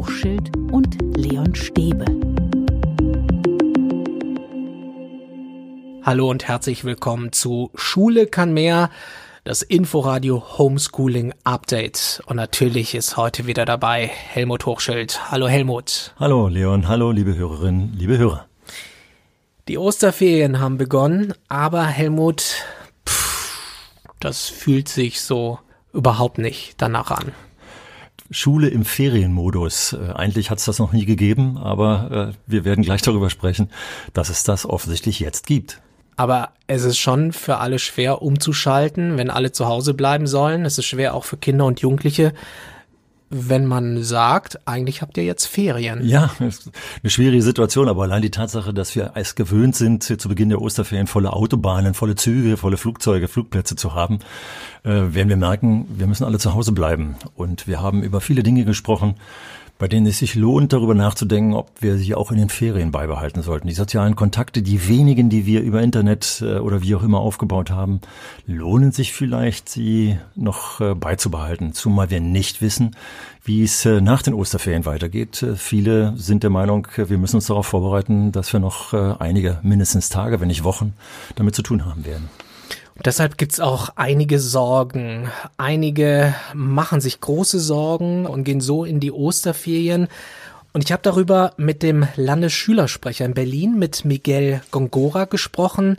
Hochschild und Leon Stäbe. Hallo und herzlich willkommen zu Schule kann mehr, das Inforadio Homeschooling Update. Und natürlich ist heute wieder dabei Helmut Hochschild. Hallo Helmut. Hallo Leon, hallo liebe Hörerinnen, liebe Hörer. Die Osterferien haben begonnen, aber Helmut, pff, das fühlt sich so überhaupt nicht danach an. Schule im Ferienmodus. Äh, eigentlich hat es das noch nie gegeben, aber äh, wir werden gleich darüber sprechen, dass es das offensichtlich jetzt gibt. Aber es ist schon für alle schwer umzuschalten, wenn alle zu Hause bleiben sollen. Es ist schwer auch für Kinder und Jugendliche, wenn man sagt, eigentlich habt ihr jetzt Ferien. Ja, eine schwierige Situation, aber allein die Tatsache, dass wir es gewöhnt sind, zu Beginn der Osterferien volle Autobahnen, volle Züge, volle Flugzeuge, Flugplätze zu haben, äh, werden wir merken, wir müssen alle zu Hause bleiben. Und wir haben über viele Dinge gesprochen, bei denen es sich lohnt, darüber nachzudenken, ob wir sie auch in den Ferien beibehalten sollten. Die sozialen Kontakte, die wenigen, die wir über Internet äh, oder wie auch immer aufgebaut haben, lohnen sich vielleicht, sie noch äh, beizubehalten, zumal wir nicht wissen, wie es äh, nach den Osterferien weitergeht. Viele sind der Meinung, wir müssen uns darauf vorbereiten, dass wir noch einige, mindestens Tage, wenn nicht Wochen, damit zu tun haben werden. Deshalb gibt's auch einige Sorgen. Einige machen sich große Sorgen und gehen so in die Osterferien. Und ich habe darüber mit dem Landesschülersprecher in Berlin, mit Miguel Gongora, gesprochen.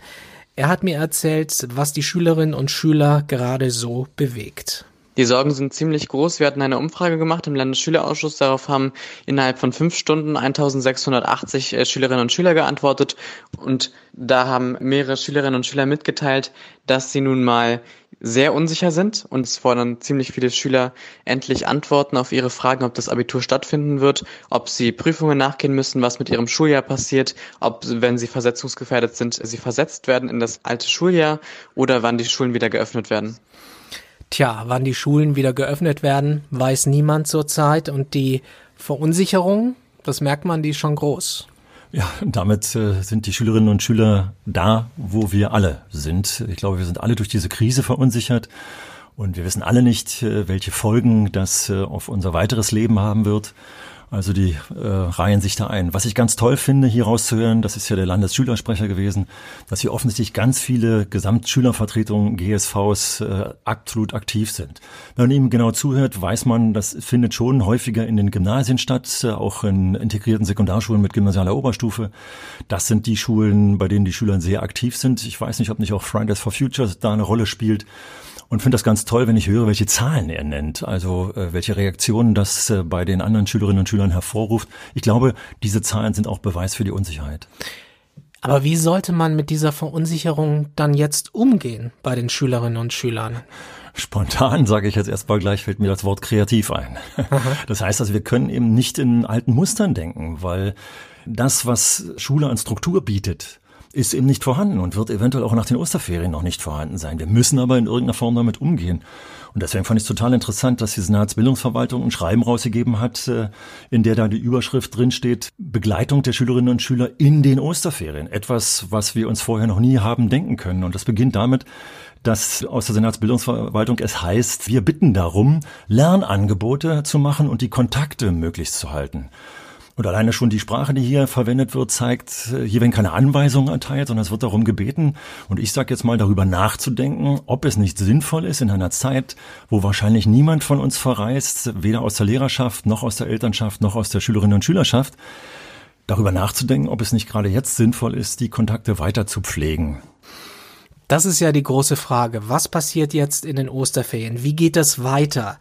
Er hat mir erzählt, was die Schülerinnen und Schüler gerade so bewegt. Die Sorgen sind ziemlich groß. Wir hatten eine Umfrage gemacht im Landesschülerausschuss. Darauf haben innerhalb von fünf Stunden 1680 äh, Schülerinnen und Schüler geantwortet. Und da haben mehrere Schülerinnen und Schüler mitgeteilt, dass sie nun mal sehr unsicher sind. Und es fordern ziemlich viele Schüler endlich Antworten auf ihre Fragen, ob das Abitur stattfinden wird, ob sie Prüfungen nachgehen müssen, was mit ihrem Schuljahr passiert, ob, wenn sie versetzungsgefährdet sind, sie versetzt werden in das alte Schuljahr oder wann die Schulen wieder geöffnet werden. Tja, wann die Schulen wieder geöffnet werden, weiß niemand zurzeit und die Verunsicherung, das merkt man, die ist schon groß. Ja, damit äh, sind die Schülerinnen und Schüler da, wo wir alle sind. Ich glaube, wir sind alle durch diese Krise verunsichert und wir wissen alle nicht, äh, welche Folgen das äh, auf unser weiteres Leben haben wird. Also die äh, reihen sich da ein. Was ich ganz toll finde, hier rauszuhören, das ist ja der Landesschülersprecher gewesen, dass hier offensichtlich ganz viele Gesamtschülervertretungen, GSVs, äh, absolut aktiv sind. Wenn man ihm genau zuhört, weiß man, das findet schon häufiger in den Gymnasien statt, äh, auch in integrierten Sekundarschulen mit gymnasialer Oberstufe. Das sind die Schulen, bei denen die Schüler sehr aktiv sind. Ich weiß nicht, ob nicht auch Fridays for Future da eine Rolle spielt und finde das ganz toll, wenn ich höre, welche Zahlen er nennt, also äh, welche Reaktionen das äh, bei den anderen Schülerinnen und Schülern hervorruft. Ich glaube, diese Zahlen sind auch Beweis für die Unsicherheit. Aber wie sollte man mit dieser Verunsicherung dann jetzt umgehen bei den Schülerinnen und Schülern? Spontan sage ich jetzt erstmal gleich, fällt mir das Wort kreativ ein. Das heißt also, wir können eben nicht in alten Mustern denken, weil das, was Schule an Struktur bietet, ist eben nicht vorhanden und wird eventuell auch nach den Osterferien noch nicht vorhanden sein. Wir müssen aber in irgendeiner Form damit umgehen. Und deswegen fand ich es total interessant, dass die Senatsbildungsverwaltung ein Schreiben rausgegeben hat, äh, in der da die Überschrift drinsteht, Begleitung der Schülerinnen und Schüler in den Osterferien. Etwas, was wir uns vorher noch nie haben denken können. Und das beginnt damit, dass aus der Senatsbildungsverwaltung es heißt, wir bitten darum, Lernangebote zu machen und die Kontakte möglichst zu halten. Und alleine schon die Sprache, die hier verwendet wird, zeigt, äh, hier werden keine Anweisungen erteilt, sondern es wird darum gebeten. Und ich sage jetzt mal darüber nachzudenken, ob es nicht sinnvoll ist in einer Zeit, wo wahrscheinlich niemand von uns verreist, weder aus der Lehrerschaft noch aus der Elternschaft noch aus der Schülerinnen und Schülerschaft, darüber nachzudenken, ob es nicht gerade jetzt sinnvoll ist, die Kontakte weiter zu pflegen. Das ist ja die große Frage. Was passiert jetzt in den Osterferien? Wie geht das weiter?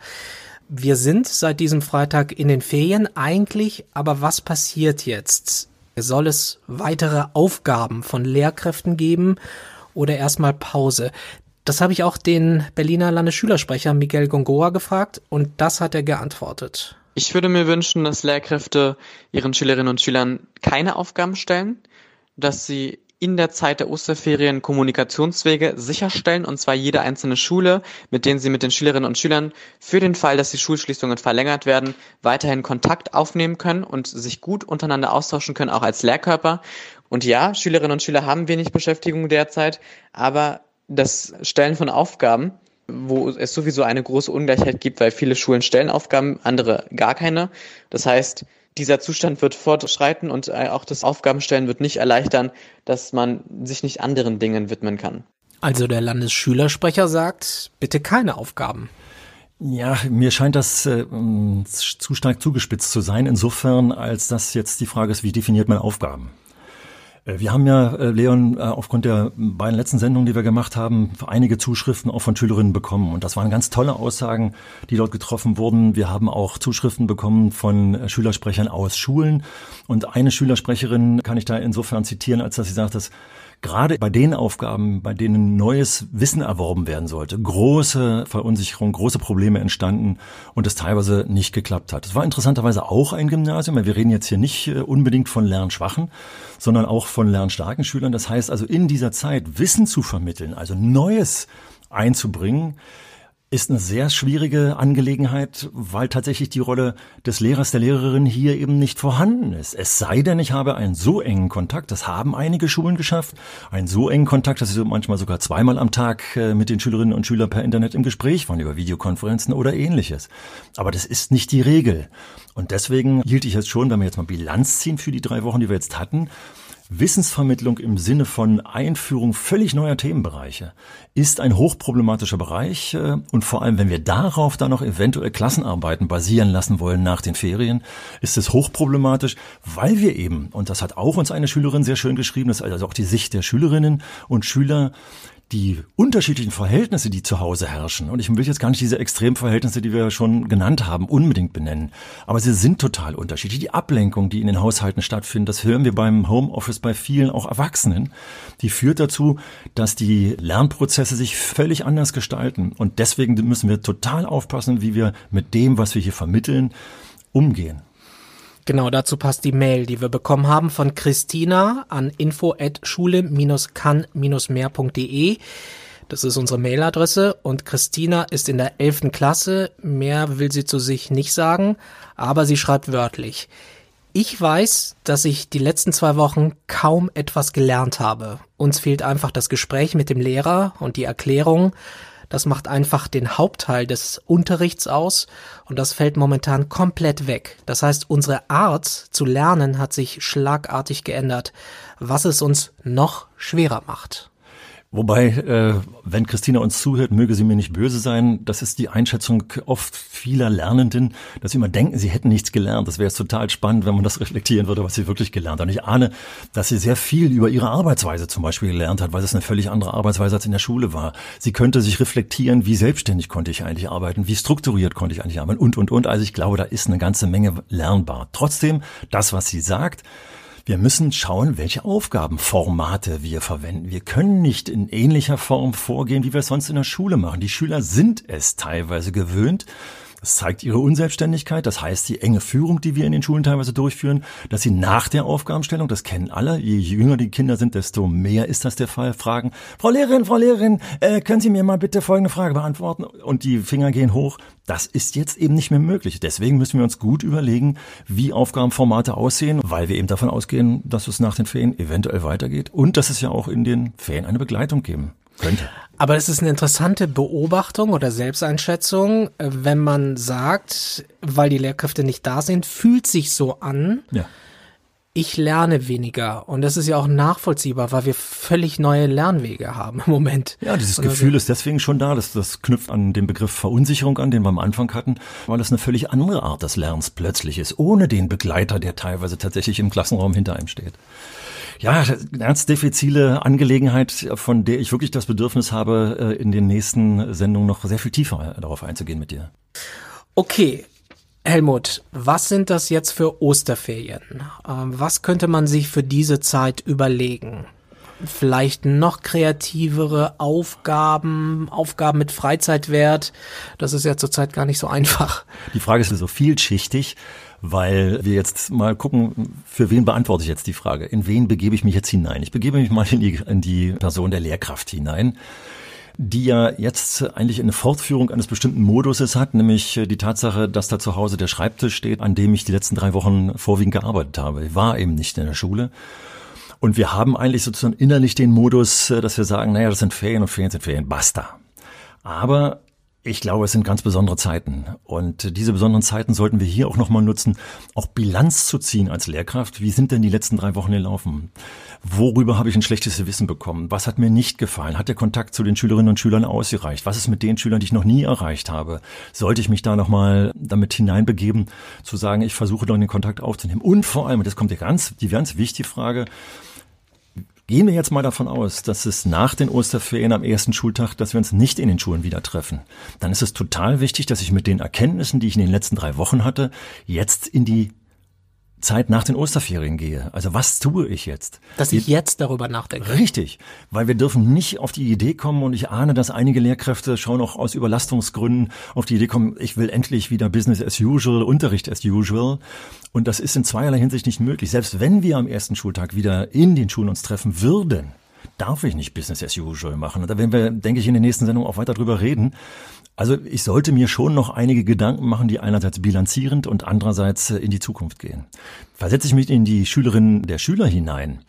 Wir sind seit diesem Freitag in den Ferien eigentlich, aber was passiert jetzt? Soll es weitere Aufgaben von Lehrkräften geben oder erstmal Pause? Das habe ich auch den Berliner Landesschülersprecher Miguel Gongoa gefragt und das hat er geantwortet. Ich würde mir wünschen, dass Lehrkräfte ihren Schülerinnen und Schülern keine Aufgaben stellen, dass sie in der Zeit der Osterferien Kommunikationswege sicherstellen, und zwar jede einzelne Schule, mit denen sie mit den Schülerinnen und Schülern für den Fall, dass die Schulschließungen verlängert werden, weiterhin Kontakt aufnehmen können und sich gut untereinander austauschen können, auch als Lehrkörper. Und ja, Schülerinnen und Schüler haben wenig Beschäftigung derzeit, aber das Stellen von Aufgaben wo es sowieso eine große Ungleichheit gibt, weil viele Schulen stellen Aufgaben, andere gar keine. Das heißt, dieser Zustand wird fortschreiten und äh, auch das Aufgabenstellen wird nicht erleichtern, dass man sich nicht anderen Dingen widmen kann. Also der Landesschülersprecher sagt, bitte keine Aufgaben. Ja, mir scheint das äh, zu stark zugespitzt zu sein, insofern, als das jetzt die Frage ist, wie definiert man Aufgaben? Äh, wir haben ja, äh, Leon, äh, aufgrund der beiden letzten Sendungen, die wir gemacht haben, einige Zuschriften auch von Schülerinnen bekommen. Und das waren ganz tolle Aussagen, die dort getroffen wurden. Wir haben auch Zuschriften bekommen von Schülersprechern aus Schulen. Und eine Schülersprecherin kann ich da insofern zitieren, als dass sie sagt, dass gerade bei den Aufgaben, bei denen neues Wissen erworben werden sollte, große Verunsicherung, große Probleme entstanden und es teilweise nicht geklappt hat. Es war interessanterweise auch ein Gymnasium, weil wir reden jetzt hier nicht äh, unbedingt von Lernschwachen, sondern auch von lernstarken Schülern. Das heißt also in dieser Zeit Wissen zu vermitteln, also Neues einzubringen, ist eine sehr schwierige Angelegenheit, weil tatsächlich die Rolle des Lehrers, der Lehrerin hier eben nicht vorhanden ist. Es sei denn, ich habe einen so engen Kontakt, das haben einige Schulen geschafft, einen so engen Kontakt, dass sie manchmal sogar zweimal am Tag äh, mit den Schülerinnen und Schülern per Internet im Gespräch waren, über Videokonferenzen oder ähnliches. Aber das ist nicht die Regel. Und deswegen hielt ich es schon, wenn wir jetzt mal Bilanz ziehen für die drei Wochen, die wir jetzt hatten, Wissensvermittlung im Sinne von Einführung völlig neuer Themenbereiche ist ein hochproblematischer Bereich äh, und vor allem, wenn wir darauf dann noch eventuell Klassenarbeiten basieren lassen wollen nach den Ferien, ist es hochproblematisch, weil wir eben, und das hat auch uns eine Schülerin sehr schön geschrieben, das ist also auch die Sicht der Schülerinnen und Schüler, die unterschiedlichen Verhältnisse, die zu Hause herrschen, und ich will jetzt gar nicht diese Extremverhältnisse, die wir schon genannt haben, unbedingt benennen, aber sie sind total unterschiedlich. Die Ablenkung, die in den Haushalten stattfindet, das hören wir beim Homeoffice bei vielen auch Erwachsenen, die führt dazu, dass die Lernprozesse sich völlig anders gestalten. Und deswegen müssen wir total aufpassen, wie wir mit dem, was wir hier vermitteln, umgehen. Genau, dazu passt die Mail, die wir bekommen haben von Christina an info@schule-kann-mehr.de. Das ist unsere Mailadresse und Christina ist in der elften Klasse. Mehr will sie zu sich nicht sagen, aber sie schreibt wörtlich. Ich weiß, dass ich die letzten zwei Wochen kaum etwas gelernt habe. Uns fehlt einfach das Gespräch mit dem Lehrer und die Erklärung. Das macht einfach den Hauptteil des Unterrichts aus und das fällt momentan komplett weg. Das heißt, unsere Art zu lernen hat sich schlagartig geändert, was es uns noch schwerer macht. Wobei, äh, wenn Christina uns zuhört, möge sie mir nicht böse sein. Das ist die Einschätzung oft vieler Lernenden, dass sie immer denken, sie hätten nichts gelernt. Das wäre jetzt total spannend, wenn man das reflektieren würde, was sie wirklich gelernt haben. Ich ahne, dass sie sehr viel über ihre Arbeitsweise zum Beispiel gelernt hat, weil es eine völlig andere Arbeitsweise als in der Schule war. Sie könnte sich reflektieren, wie selbstständig konnte ich eigentlich arbeiten, wie strukturiert konnte ich eigentlich arbeiten und, und, und. Also ich glaube, da ist eine ganze Menge lernbar. Trotzdem, das, was sie sagt, wir müssen schauen, welche Aufgabenformate wir verwenden. Wir können nicht in ähnlicher Form vorgehen, wie wir es sonst in der Schule machen. Die Schüler sind es teilweise gewöhnt, das zeigt ihre Unselbstständigkeit, das heißt die enge Führung, die wir in den Schulen teilweise durchführen, dass sie nach der Aufgabenstellung, das kennen alle, je jünger die Kinder sind, desto mehr ist das der Fall, fragen, Frau Lehrerin, Frau Lehrerin, äh, können Sie mir mal bitte folgende Frage beantworten? Und die Finger gehen hoch. Das ist jetzt eben nicht mehr möglich. Deswegen müssen wir uns gut überlegen, wie Aufgabenformate aussehen, weil wir eben davon ausgehen, dass es nach den Ferien eventuell weitergeht und dass es ja auch in den Ferien eine Begleitung geben könnte. Aber es ist eine interessante Beobachtung oder Selbsteinschätzung, äh, wenn man sagt, weil die Lehrkräfte nicht da sind, fühlt sich so an. Ja. Ich lerne weniger und das ist ja auch nachvollziehbar, weil wir völlig neue Lernwege haben im Moment. Ja, dieses also, Gefühl ist deswegen schon da, das, das knüpft an den Begriff Verunsicherung an, den wir am Anfang hatten, weil das eine völlig andere Art des Lernens plötzlich ist, ohne den Begleiter, der teilweise tatsächlich im Klassenraum hinter einem steht. Ja, ganz diffizile Angelegenheit, von der ich wirklich das Bedürfnis habe, äh, in den nächsten Sendungen noch sehr viel tiefer darauf einzugehen mit dir. Okay. Helmut, was sind das jetzt für Osterferien? Ähm, was könnte man sich für diese Zeit überlegen? Vielleicht noch kreativere Aufgaben, Aufgaben mit Freizeitwert. Das ist ja zurzeit gar nicht so einfach. Die Frage ist so vielschichtig weil wir jetzt mal gucken, für wen beantworte ich jetzt die Frage? In wen begebe ich mich jetzt hinein? Ich begebe mich mal in die, in die Person der Lehrkraft hinein die ja jetzt eigentlich eine Fortführung eines bestimmten Moduses hat, nämlich die Tatsache, dass da zu Hause der Schreibtisch steht, an dem ich die letzten drei Wochen vorwiegend gearbeitet habe. Ich war eben nicht in der Schule. Und wir haben eigentlich sozusagen innerlich den Modus, dass wir sagen, naja, das sind Ferien und Ferien sind Ferien, basta. Aber ich glaube, es sind ganz besondere Zeiten. Und diese besonderen Zeiten sollten wir hier auch nochmal nutzen, auch Bilanz zu ziehen als Lehrkraft. Wie sind denn die letzten drei Wochen gelaufen? Worüber habe ich ein schlechtes Wissen bekommen? Was hat mir nicht gefallen? Hat der Kontakt zu den Schülerinnen und Schülern ausgereicht? Was ist mit den Schülern, die ich noch nie erreicht habe? Sollte ich mich da nochmal damit hineinbegeben, zu sagen, ich versuche doch den Kontakt aufzunehmen? Und vor allem, und das kommt die ganz, die ganz wichtige Frage, Gehen wir jetzt mal davon aus, dass es nach den Osterferien am ersten Schultag, dass wir uns nicht in den Schulen wieder treffen. Dann ist es total wichtig, dass ich mit den Erkenntnissen, die ich in den letzten drei Wochen hatte, jetzt in die Zeit nach den Osterferien gehe. Also was tue ich jetzt? Dass ich jetzt darüber nachdenke. Richtig, weil wir dürfen nicht auf die Idee kommen und ich ahne, dass einige Lehrkräfte schon auch aus Überlastungsgründen auf die Idee kommen, ich will endlich wieder Business as usual, Unterricht as usual. Und das ist in zweierlei Hinsicht nicht möglich. Selbst wenn wir am ersten Schultag wieder in den Schulen uns treffen würden, darf ich nicht Business as usual machen. Und da werden wir, denke ich, in der nächsten Sendung auch weiter drüber reden. Also ich sollte mir schon noch einige Gedanken machen, die einerseits bilanzierend und andererseits äh, in die Zukunft gehen. Versetze ich mich in die Schülerinnen der Schüler hinein,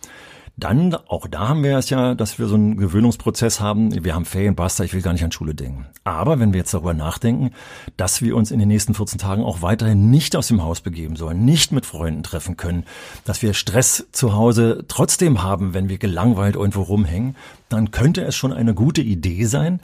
dann, auch da haben wir es ja, dass wir so einen Gewöhnungsprozess haben. Wir haben Ferien, basta, ich will gar nicht an Schule denken. Aber wenn wir jetzt darüber nachdenken, dass wir uns in den nächsten 14 Tagen auch weiterhin nicht aus dem Haus begeben sollen, nicht mit Freunden treffen können, dass wir Stress zu Hause trotzdem haben, wenn wir gelangweilt irgendwo rumhängen, dann könnte es schon eine gute Idee sein,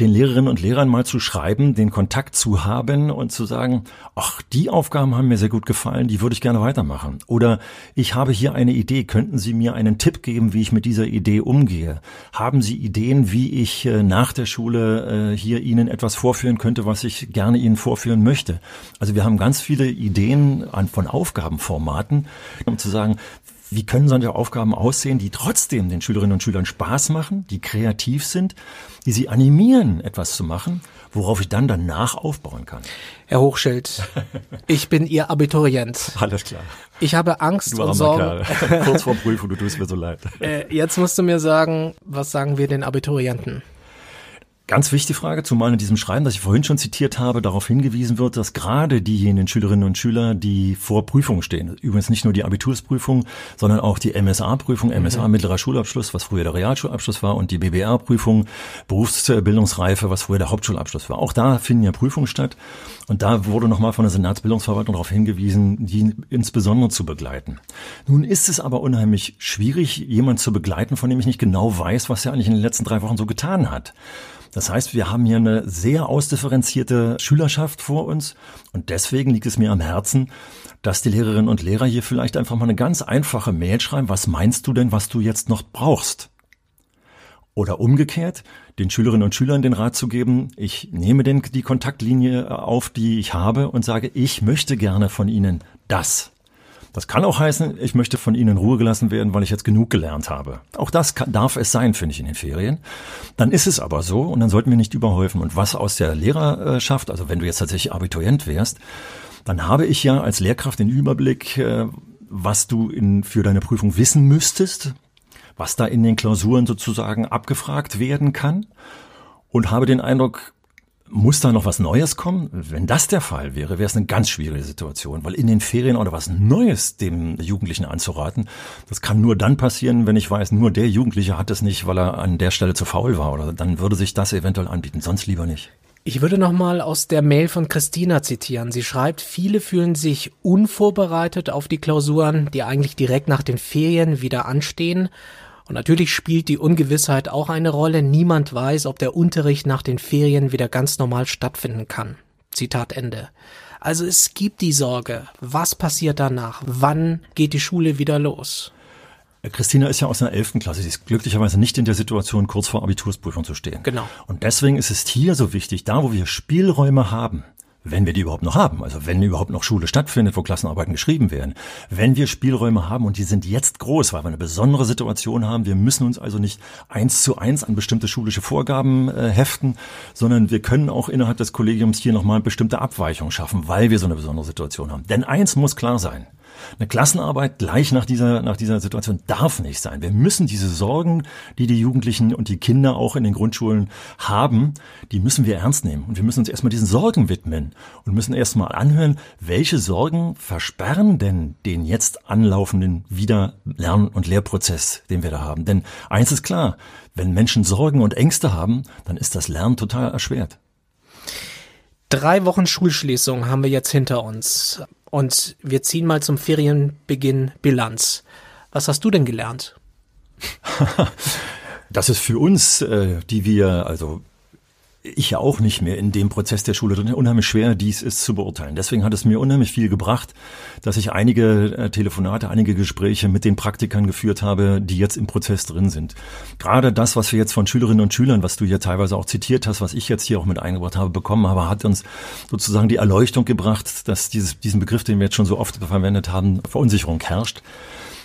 den Lehrerinnen und Lehrern mal zu schreiben, den Kontakt zu haben und zu sagen, ach, die Aufgaben haben mir sehr gut gefallen, die würde ich gerne weitermachen. Oder ich habe hier eine Idee, könnten Sie mir einen Tipp geben, wie ich mit dieser Idee umgehe? Haben Sie Ideen, wie ich äh, nach der Schule äh, hier Ihnen etwas vorführen könnte, was ich gerne Ihnen vorführen möchte? Also wir haben ganz viele Ideen von Aufgabenformaten, um zu sagen, wie können solche Aufgaben aussehen, die trotzdem den Schülerinnen und Schülern Spaß machen, die kreativ sind, die sie animieren, etwas zu machen, worauf ich dann danach aufbauen kann. Herr Hochschild, ich bin Ihr Abiturient. Alles klar. Ich habe Angst du und Sorgen. Kurz vor Prüfung, du tust mir so leid. Äh, jetzt musst du mir sagen, was sagen wir den Abiturienten? Ganz wichtige Frage, zumal in diesem Schreiben, das ich vorhin schon zitiert habe, darauf hingewiesen wird, dass gerade diejenigen Schülerinnen und Schüler, die vor Prüfungen stehen, übrigens nicht nur die Abitursprüfung, sondern auch die MSA-Prüfung, MSA mhm. mittlerer Schulabschluss, was früher der Realschulabschluss war, und die BBR-Prüfung, Berufsbildungsreife, was früher der Hauptschulabschluss war. Auch da finden ja Prüfungen statt. Und da wurde nochmal von der Senatsbildungsverwaltung darauf hingewiesen, die insbesondere zu begleiten. Nun ist es aber unheimlich schwierig, jemand zu begleiten, von dem ich nicht genau weiß, was er eigentlich in den letzten drei Wochen so getan hat. Das heißt, wir haben hier eine sehr ausdifferenzierte Schülerschaft vor uns und deswegen liegt es mir am Herzen, dass die Lehrerinnen und Lehrer hier vielleicht einfach mal eine ganz einfache Mail schreiben, was meinst du denn, was du jetzt noch brauchst? Oder umgekehrt, den Schülerinnen und Schülern den Rat zu geben, ich nehme den, die Kontaktlinie auf, die ich habe und sage, ich möchte gerne von Ihnen das. Das kann auch heißen, ich möchte von Ihnen in Ruhe gelassen werden, weil ich jetzt genug gelernt habe. Auch das kann, darf es sein, finde ich, in den Ferien. Dann ist es aber so und dann sollten wir nicht überhäufen. Und was aus der Lehrerschaft, also wenn du jetzt tatsächlich Abiturient wärst, dann habe ich ja als Lehrkraft den Überblick, äh, was du in, für deine Prüfung wissen müsstest, was da in den Klausuren sozusagen abgefragt werden kann und habe den Eindruck, muss da noch was Neues kommen? Wenn das der Fall wäre, wäre es eine ganz schwierige Situation, weil in den Ferien oder was Neues dem Jugendlichen anzuraten, das kann nur dann passieren, wenn ich weiß, nur der Jugendliche hat es nicht, weil er an der Stelle zu faul war oder dann würde sich das eventuell anbieten, sonst lieber nicht. Ich würde noch mal aus der Mail von Christina zitieren. Sie schreibt, viele fühlen sich unvorbereitet auf die Klausuren, die eigentlich direkt nach den Ferien wieder anstehen und natürlich spielt die Ungewissheit auch eine Rolle. Niemand weiß, ob der Unterricht nach den Ferien wieder ganz normal stattfinden kann. Zitat Ende. Also es gibt die Sorge, was passiert danach? Wann geht die Schule wieder los? Christina ist ja aus einer elften Klasse. Sie ist glücklicherweise nicht in der Situation, kurz vor Abitursprüfung zu stehen. Genau. Und deswegen ist es hier so wichtig, da wo wir Spielräume haben, wenn wir die überhaupt noch haben, also wenn überhaupt noch Schule stattfindet, wo Klassenarbeiten geschrieben werden, wenn wir Spielräume haben und die sind jetzt groß, weil wir eine besondere Situation haben, wir müssen uns also nicht eins zu eins an bestimmte schulische Vorgaben äh, heften, sondern wir können auch innerhalb des Kollegiums hier nochmal bestimmte Abweichungen schaffen, weil wir so eine besondere Situation haben. Denn eins muss klar sein, Eine Klassenarbeit gleich nach dieser, nach dieser Situation darf nicht sein. Wir müssen diese Sorgen, die die Jugendlichen und die Kinder auch in den Grundschulen haben, die müssen wir ernst nehmen. Und wir müssen uns erstmal diesen Sorgen widmen und müssen erstmal anhören, welche Sorgen versperren denn den jetzt anlaufenden Wiederlern- und Lehrprozess, den wir da haben. Denn eins ist klar, wenn Menschen Sorgen und Ängste haben, dann ist das Lernen total erschwert. Drei Wochen Schulschließung haben wir jetzt hinter uns. Und wir ziehen mal zum Ferienbeginn Bilanz. Was hast du denn gelernt? das ist für uns, äh, die wir, also ich ja auch nicht mehr in dem Prozess der Schule drin, unheimlich schwer, dies ist zu beurteilen. Deswegen hat es mir unheimlich viel gebracht, dass ich einige äh, Telefonate, einige Gespräche mit den Praktikern geführt habe, die jetzt im Prozess drin sind. Gerade das, was wir jetzt von Schülerinnen und Schülern, was du hier teilweise auch zitiert hast, was ich jetzt hier auch mit eingebracht habe, bekommen habe, hat uns sozusagen die Erleuchtung gebracht, dass dieses, diesen Begriff, den wir jetzt schon so oft verwendet haben, Verunsicherung herrscht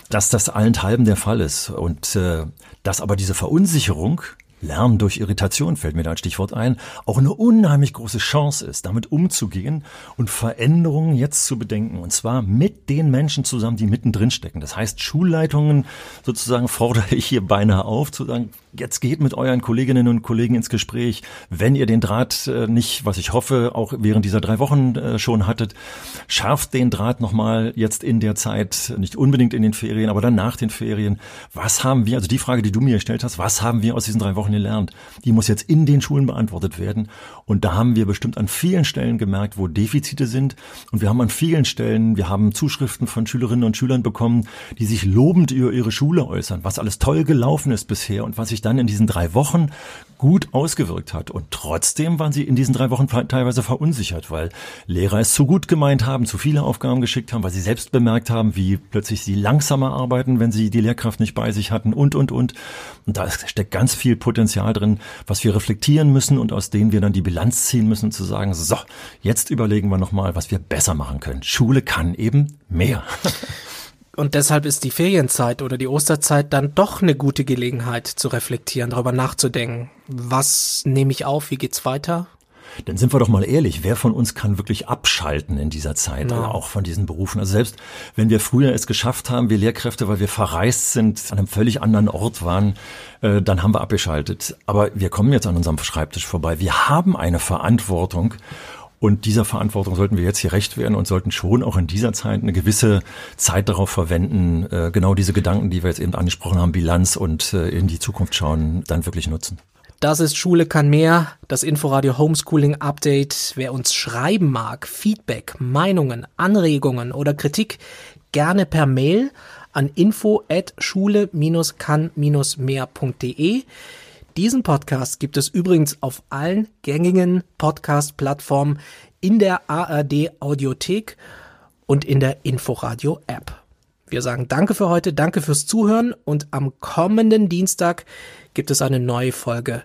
dass das allenthalben der Fall ist und äh, dass aber diese Verunsicherung Lernen durch Irritation fällt mir da ein Stichwort ein, auch eine unheimlich große Chance ist, damit umzugehen und Veränderungen jetzt zu bedenken. Und zwar mit den Menschen zusammen, die mittendrin stecken. Das heißt, Schulleitungen sozusagen fordere ich hier beinahe auf, zu sagen, jetzt geht mit euren Kolleginnen und Kollegen ins Gespräch. Wenn ihr den Draht äh, nicht, was ich hoffe, auch während dieser drei Wochen äh, schon hattet, schärft den Draht nochmal jetzt in der Zeit, nicht unbedingt in den Ferien, aber dann nach den Ferien. Was haben wir, also die Frage, die du mir gestellt hast, was haben wir aus diesen drei Wochen gelernt. Die muss jetzt in den Schulen beantwortet werden. Und da haben wir bestimmt an vielen Stellen gemerkt, wo Defizite sind. Und wir haben an vielen Stellen, wir haben Zuschriften von Schülerinnen und Schülern bekommen, die sich lobend über ihre Schule äußern, was alles toll gelaufen ist bisher und was sich dann in diesen drei Wochen gut ausgewirkt hat. Und trotzdem waren sie in diesen drei Wochen teilweise verunsichert, weil Lehrer es zu gut gemeint haben, zu viele Aufgaben geschickt haben, weil sie selbst bemerkt haben, wie plötzlich sie langsamer arbeiten, wenn sie die Lehrkraft nicht bei sich hatten und, und, und. Und da steckt ganz viel Potenzial drin, was wir reflektieren müssen und aus denen wir dann die Bilanz ziehen müssen, zu sagen, so, jetzt überlegen wir nochmal, was wir besser machen können. Schule kann eben mehr. Und deshalb ist die Ferienzeit oder die Osterzeit dann doch eine gute Gelegenheit zu reflektieren, darüber nachzudenken. Was nehme ich auf? Wie geht's weiter? Denn sind wir doch mal ehrlich, wer von uns kann wirklich abschalten in dieser Zeit, ja. auch von diesen Berufen? Also selbst wenn wir früher es geschafft haben, wir Lehrkräfte, weil wir verreist sind, an einem völlig anderen Ort waren, äh, dann haben wir abgeschaltet. Aber wir kommen jetzt an unserem Schreibtisch vorbei. Wir haben eine Verantwortung und dieser Verantwortung sollten wir jetzt hier recht werden und sollten schon auch in dieser Zeit eine gewisse Zeit darauf verwenden, äh, genau diese Gedanken, die wir jetzt eben angesprochen haben, Bilanz und äh, in die Zukunft schauen, dann wirklich nutzen. Das ist Schule kann mehr, das Inforadio Homeschooling Update. Wer uns schreiben mag, Feedback, Meinungen, Anregungen oder Kritik, gerne per Mail an info at schule-kann-mehr.de. Diesen Podcast gibt es übrigens auf allen gängigen Podcast-Plattformen in der ARD Audiothek und in der Inforadio App. Wir sagen Danke für heute, danke fürs Zuhören und am kommenden Dienstag gibt es eine neue Folge.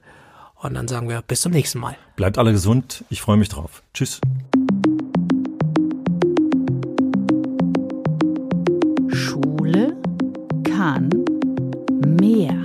Und dann sagen wir bis zum nächsten Mal. Bleibt alle gesund, ich freue mich drauf. Tschüss. Schule kann mehr.